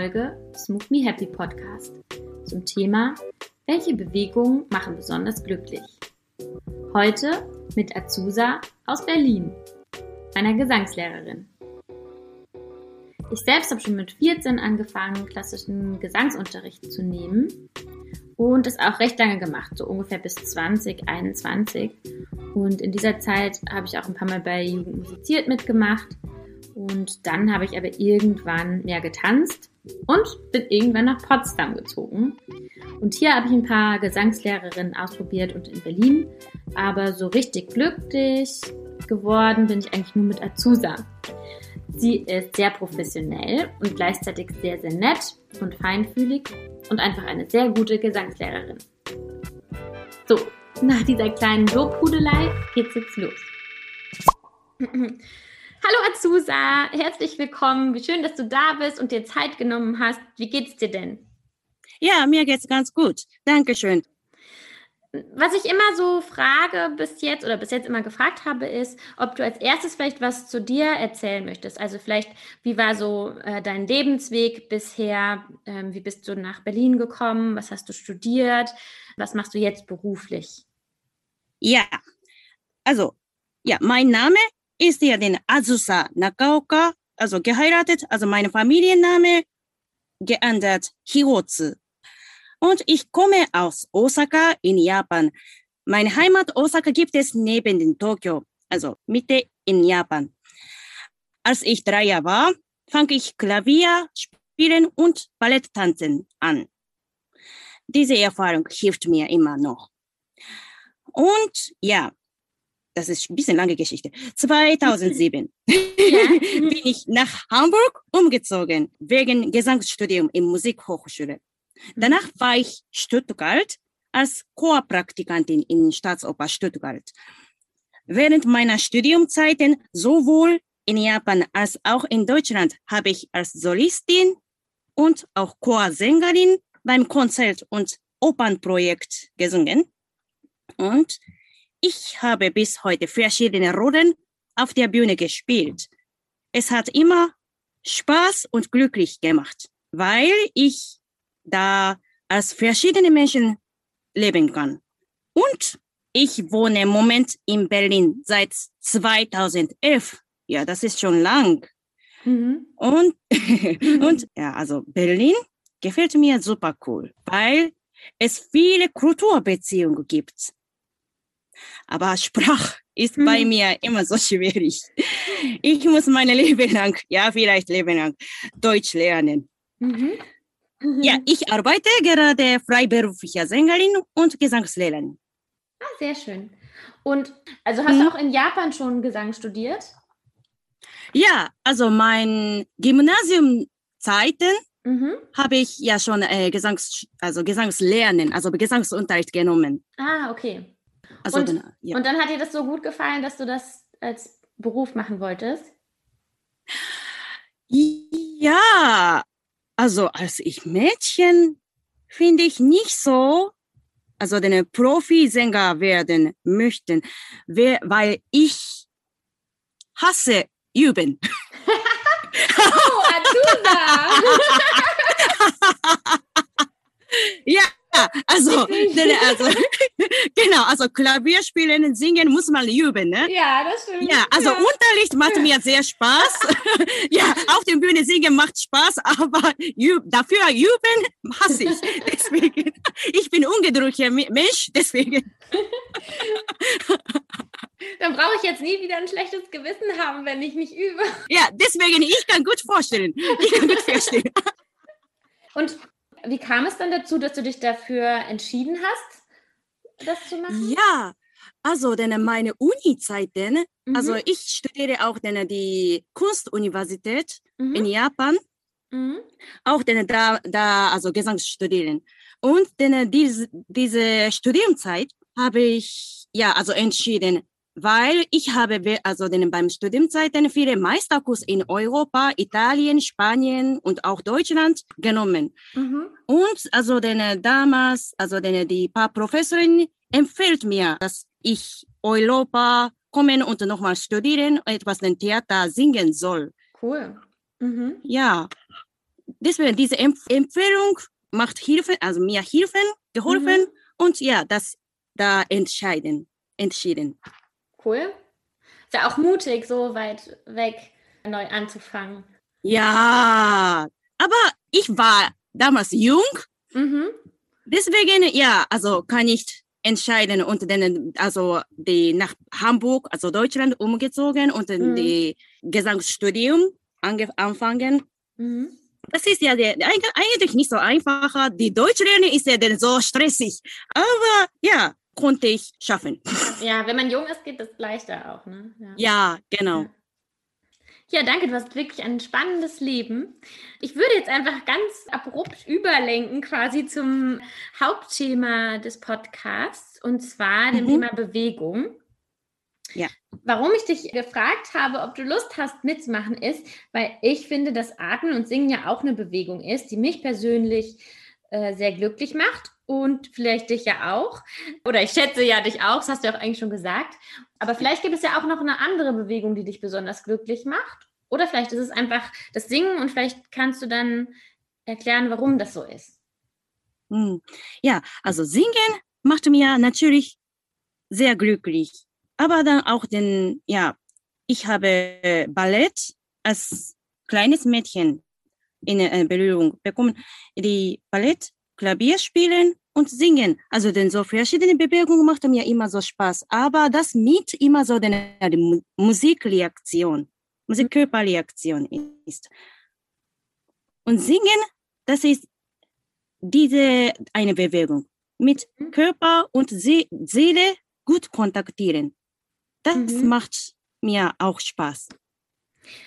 Folge des Move Me Happy Podcast zum Thema Welche Bewegungen machen besonders glücklich? Heute mit Azusa aus Berlin, einer Gesangslehrerin. Ich selbst habe schon mit 14 angefangen, klassischen Gesangsunterricht zu nehmen und das auch recht lange gemacht, so ungefähr bis 2021. Und in dieser Zeit habe ich auch ein paar Mal bei Jugend musiziert mitgemacht und dann habe ich aber irgendwann mehr getanzt und bin irgendwann nach Potsdam gezogen. Und hier habe ich ein paar Gesangslehrerinnen ausprobiert und in Berlin. Aber so richtig glücklich geworden bin ich eigentlich nur mit Azusa. Sie ist sehr professionell und gleichzeitig sehr, sehr nett und feinfühlig und einfach eine sehr gute Gesangslehrerin. So, nach dieser kleinen Lobhudelei geht's jetzt los. Hallo Azusa, herzlich willkommen. Wie schön, dass du da bist und dir Zeit genommen hast. Wie geht's dir denn? Ja, mir geht's ganz gut. Dankeschön. Was ich immer so frage bis jetzt oder bis jetzt immer gefragt habe, ist, ob du als erstes vielleicht was zu dir erzählen möchtest. Also vielleicht, wie war so äh, dein Lebensweg bisher? Ähm, wie bist du nach Berlin gekommen? Was hast du studiert? Was machst du jetzt beruflich? Ja, also, ja, mein Name ist ja den Azusa Nakaoka, also geheiratet, also mein Familienname geändert, Hirotsu. Und ich komme aus Osaka in Japan. Meine Heimat Osaka gibt es neben den Tokio, also Mitte in Japan. Als ich drei Jahre war, fange ich Klavier spielen und Ballett tanzen an. Diese Erfahrung hilft mir immer noch. Und ja, das ist ein bisschen lange Geschichte. 2007 bin ich nach Hamburg umgezogen, wegen Gesangsstudium in Musikhochschule. Danach war ich Stuttgart als Chorpraktikantin in Staatsoper Stuttgart. Während meiner Studiumzeiten sowohl in Japan als auch in Deutschland habe ich als Solistin und auch Chorsängerin beim Konzert- und Opernprojekt gesungen. Und ich habe bis heute verschiedene Rollen auf der Bühne gespielt. Es hat immer Spaß und glücklich gemacht, weil ich da als verschiedene Menschen leben kann. Und ich wohne im Moment in Berlin seit 2011. Ja, das ist schon lang. Mhm. Und, und ja, also Berlin gefällt mir super cool, weil es viele Kulturbeziehungen gibt. Aber Sprach ist mhm. bei mir immer so schwierig. Ich muss meine Leben lang, ja, vielleicht Leben lang Deutsch lernen. Mhm. Mhm. Ja, ich arbeite gerade freiberufliche Sängerin und Gesangslehrerin. Ah, sehr schön. Und also hast mhm. du auch in Japan schon Gesang studiert? Ja, also mein Gymnasiumzeiten mhm. habe ich ja schon äh, Gesangs, also Gesangslernen, also Gesangsunterricht genommen. Ah, okay. Also und, dann, ja. und dann hat dir das so gut gefallen, dass du das als Beruf machen wolltest? Ja, also als ich Mädchen finde ich nicht so, also den Profisänger werden möchten, weil ich hasse üben. oh, Atuna! ja, also, also genau, also Klavier spielen, singen muss man üben, ne? Ja, das stimmt. Ja, also ja. Unterricht macht mir sehr Spaß. ja, auf der Bühne singen macht Spaß, aber üb, dafür üben hasse ich. Deswegen, ich bin ungeduldiger Mensch, deswegen. Dann brauche ich jetzt nie wieder ein schlechtes Gewissen haben, wenn ich nicht übe. Ja, deswegen, ich kann gut vorstellen. Ich kann gut vorstellen. Und wie kam es dann dazu, dass du dich dafür entschieden hast, das zu machen? Ja, also denn meine Uni-Zeiten, mhm. also ich studiere auch denn die Kunstuniversität mhm. in Japan, mhm. auch denn da, da also Gesang studieren. Und denn diese, diese Studiumzeit habe ich ja also entschieden, weil ich habe also den, beim Studienzeiten viele Meisterkurs in Europa, Italien, Spanien und auch Deutschland genommen. Mhm. Und also den, damals, also den, die paar Professorin empfiehlt mir, dass ich Europa kommen und nochmal studieren, etwas den Theater singen soll. Cool. Mhm. Ja, deswegen diese Empf Empfehlung macht Hilfe, also mir Hilfen, geholfen mhm. und ja, das da entscheiden, entschieden. Cool. Ist ja auch mutig, so weit weg neu anzufangen. Ja, aber ich war damals jung. Mhm. Deswegen, ja, also kann ich entscheiden und dann, also die nach Hamburg, also Deutschland umgezogen und mhm. die Gesangsstudium anfangen. Mhm. Das ist ja der, eigentlich nicht so einfach. Die Deutschlehre ist ja dann so stressig. Aber ja, konnte ich schaffen. Ja, wenn man jung ist, geht das leichter auch, ne? Ja, ja genau. Ja. Danke, du hast wirklich ein spannendes Leben. Ich würde jetzt einfach ganz abrupt überlenken quasi zum Hauptthema des Podcasts und zwar dem mhm. Thema Bewegung. Ja. Warum ich dich gefragt habe, ob du Lust hast mitzumachen, ist, weil ich finde, dass Atmen und Singen ja auch eine Bewegung ist, die mich persönlich äh, sehr glücklich macht und vielleicht dich ja auch. Oder ich schätze ja dich auch, das hast du ja auch eigentlich schon gesagt. Aber vielleicht gibt es ja auch noch eine andere Bewegung, die dich besonders glücklich macht. Oder vielleicht ist es einfach das Singen und vielleicht kannst du dann erklären, warum das so ist. Hm. Ja, also Singen macht mir natürlich sehr glücklich aber dann auch den, ja, ich habe Ballett als kleines Mädchen in äh, Berührung bekommen. Die Ballett, Klavier spielen und singen. Also denn so verschiedene Bewegungen macht mir immer so Spaß. Aber das mit immer so eine, eine Musikreaktion, Musikkörperreaktion ist. Und singen, das ist diese eine Bewegung. Mit mhm. Körper und Seele gut kontaktieren. Das mhm. macht mir auch Spaß.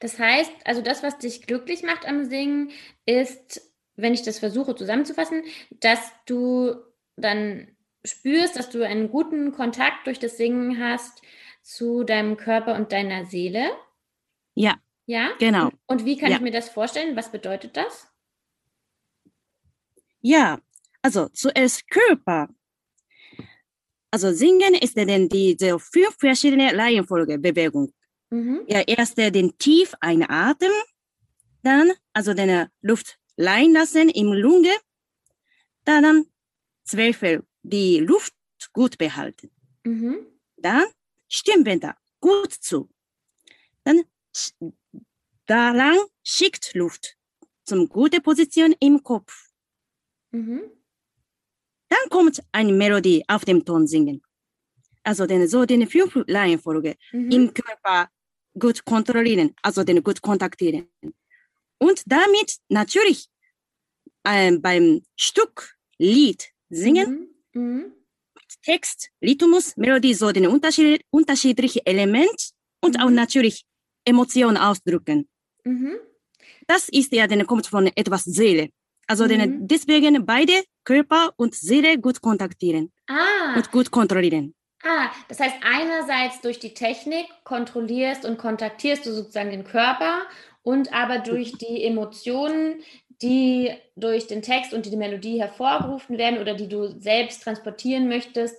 Das heißt, also das, was dich glücklich macht am Singen, ist, wenn ich das versuche zusammenzufassen, dass du dann spürst, dass du einen guten Kontakt durch das Singen hast zu deinem Körper und deiner Seele. Ja. Ja? Genau. Und, wie kann ja. ich mir das vorstellen? Was bedeutet das? Ja, also zuerst Körper. Also singen ist denn diese fünf verschiedene Reihenfolge Bewegung. Mhm. Ja, erst den tief einatmen, dann also den Luft rein lassen im Lunge, dann Zweifel die Luft gut behalten. Mhm. Dann Stimmbänder gut zu. Dann daran schickt Luft zum gute Position im Kopf. Mhm. Dann kommt eine Melodie auf dem Ton singen. Also den, so den fünf Reihenfolge mhm. im Körper gut kontrollieren, also den gut kontaktieren. Und damit natürlich äh, beim Stück, Lied singen, mhm. Mhm. Text, Rhythmus, Melodie, so den unterschied unterschiedlichen Element und auch mhm. natürlich Emotionen ausdrücken. Mhm. Das ist ja, dann kommt von etwas Seele. Also mhm. den, deswegen beide Körper und Seele gut kontaktieren ah. und gut kontrollieren. Ah, das heißt, einerseits durch die Technik kontrollierst und kontaktierst du sozusagen den Körper und aber durch die Emotionen, die durch den Text und die Melodie hervorgerufen werden oder die du selbst transportieren möchtest,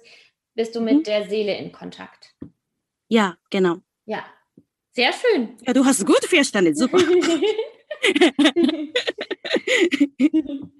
bist du mit mhm. der Seele in Kontakt. Ja, genau. Ja, sehr schön. Ja, du hast gut verstanden, super.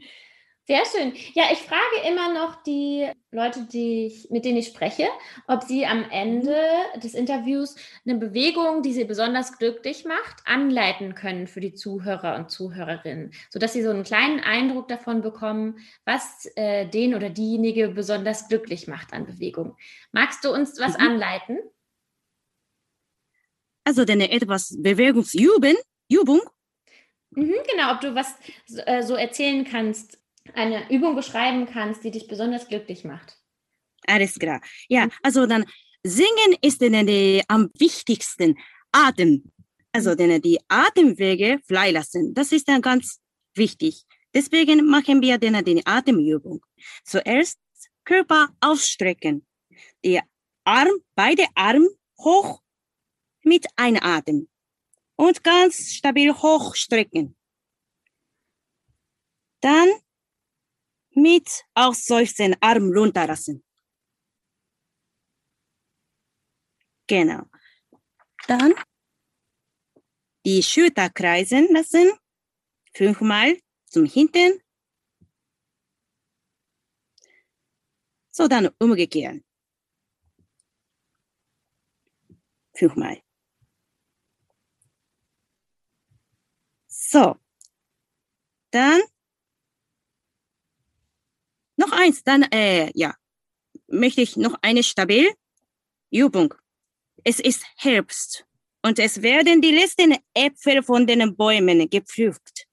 Sehr schön. Ja, ich frage immer noch die Leute, die ich, mit denen ich spreche, ob sie am Ende des Interviews eine Bewegung, die sie besonders glücklich macht, anleiten können für die Zuhörer und Zuhörerinnen, sodass sie so einen kleinen Eindruck davon bekommen, was äh, den oder diejenige besonders glücklich macht an Bewegung. Magst du uns was mhm. anleiten? Also eine etwas Bewegungsübung? Übung? Mhm, genau, ob du was äh, so erzählen kannst, eine Übung beschreiben kannst, die dich besonders glücklich macht. Alles klar. Ja, mhm. also dann Singen ist denn die, am wichtigsten. Atem. Also mhm. denn die Atemwege freilassen. Das ist dann ganz wichtig. Deswegen machen wir dann die Atemübung. Zuerst Körper ausstrecken. Die Arm, beide Arme hoch mit Einatmen und ganz stabil hochstrecken. Dann mit Ausseufzen Arm runterlassen. Genau. Dann die Schulter kreisen lassen. Fünfmal zum Hinten. So, dann umgekehren. Fünfmal. So. Dann noch eins, dann, äh, ja, möchte ich noch eine stabile Übung. Es ist Herbst und es werden die letzten Äpfel von den Bäumen gepflückt.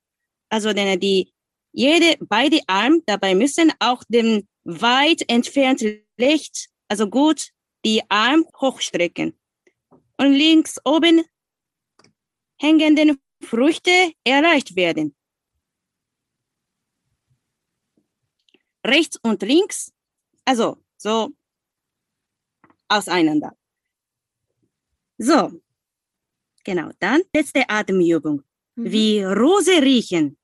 Also denn die, jede, beide Arme dabei müssen auch dem weit entfernt Licht, also gut die Arme hochstrecken. Und links oben hängenden Früchte erreicht werden. Rechts und links, also so auseinander. So, genau, dann letzte Atemübung. Mhm. Wie Rose riechen,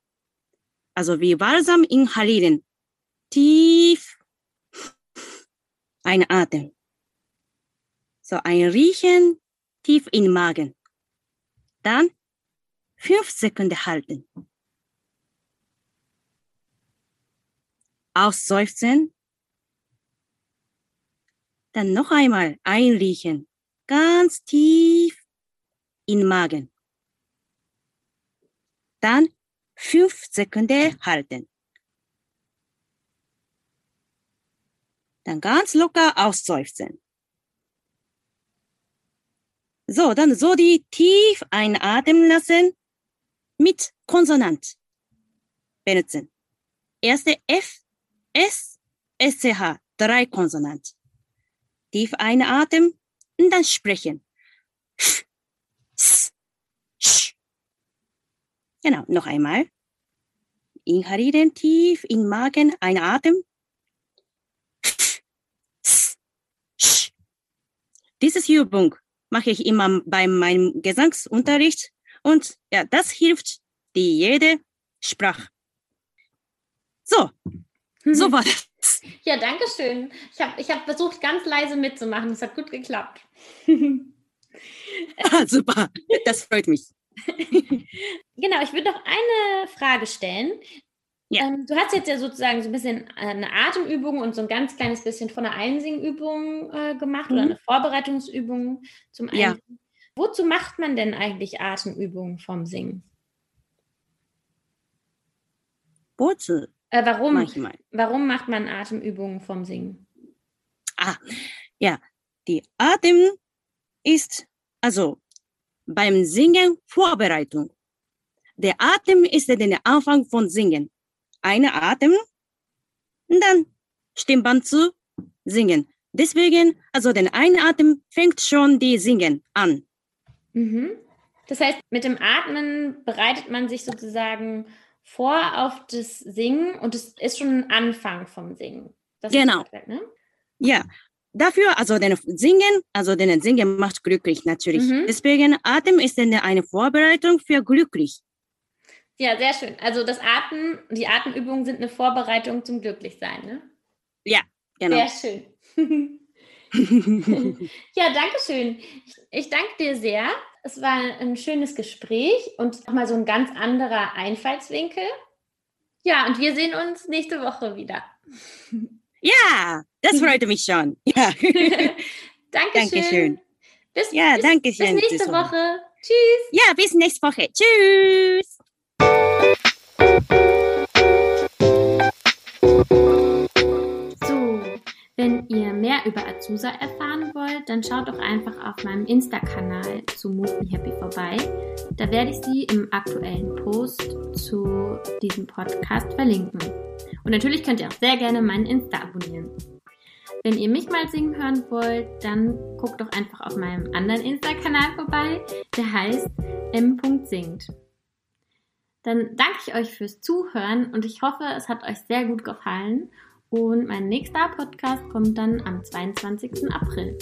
also wie Balsam inhalieren. Tief ein Atem. So ein Riechen tief in Magen. Dann fünf Sekunden halten. Ausseufzen. Dann noch einmal einriechen. Ganz tief in Magen. Dann fünf Sekunden halten. Dann ganz locker ausseufzen. So, dann so die tief einatmen lassen mit Konsonant benutzen. Erste F, S, SCH, drei Konsonant. Tief einatmen und dann sprechen. Sch, s, sch. Genau, noch einmal. Inhalieren tief in Magen, einatmen. Diese Übung mache ich immer bei meinem Gesangsunterricht und ja, das hilft die jede Sprache. So, so war das. Ja, danke schön. Ich habe ich hab versucht, ganz leise mitzumachen. Es hat gut geklappt. ah, super, das freut mich. genau, ich würde noch eine Frage stellen. Ja. Ähm, du hast jetzt ja sozusagen so ein bisschen eine Atemübung und so ein ganz kleines bisschen von einer Einsingübung äh, gemacht mhm. oder eine Vorbereitungsübung zum Einsingen. Ja. Wozu macht man denn eigentlich Atemübungen vom Singen? Wozu? Äh, warum, Manchmal. warum macht man Atemübungen vom Singen? Ah, ja, die Atem ist also beim Singen Vorbereitung. Der Atem ist der Anfang von Singen eine Atem und dann Stimmband zu singen. Deswegen, also den Einatmen fängt schon die Singen an. Mhm. Das heißt, mit dem Atmen bereitet man sich sozusagen vor auf das Singen und es ist schon ein Anfang vom Singen. Das genau. Gesagt, ne? Ja, dafür, also den Singen, also den Singen macht glücklich natürlich. Mhm. Deswegen Atem ist eine Vorbereitung für glücklich. Ja, sehr schön. Also das Atmen, die Atemübungen sind eine Vorbereitung zum Glücklichsein, ne? Ja, genau. Sehr schön. ja, danke schön. Ich, ich danke dir sehr. Es war ein schönes Gespräch und nochmal so ein ganz anderer Einfallswinkel. Ja, und wir sehen uns nächste Woche wieder. Ja, das freut mich schon. Ja. Dankeschön. Dankeschön. Bis, ja, bis, danke schön. Bis nächste Woche. Tschüss. Ja, bis nächste Woche. Tschüss. Über Azusa erfahren wollt, dann schaut doch einfach auf meinem Insta-Kanal zu Move Me Happy vorbei. Da werde ich sie im aktuellen Post zu diesem Podcast verlinken. Und natürlich könnt ihr auch sehr gerne meinen Insta abonnieren. Wenn ihr mich mal singen hören wollt, dann guckt doch einfach auf meinem anderen Insta-Kanal vorbei. Der heißt m.singt. Dann danke ich euch fürs Zuhören und ich hoffe, es hat euch sehr gut gefallen. Und mein nächster Podcast kommt dann am 22. April.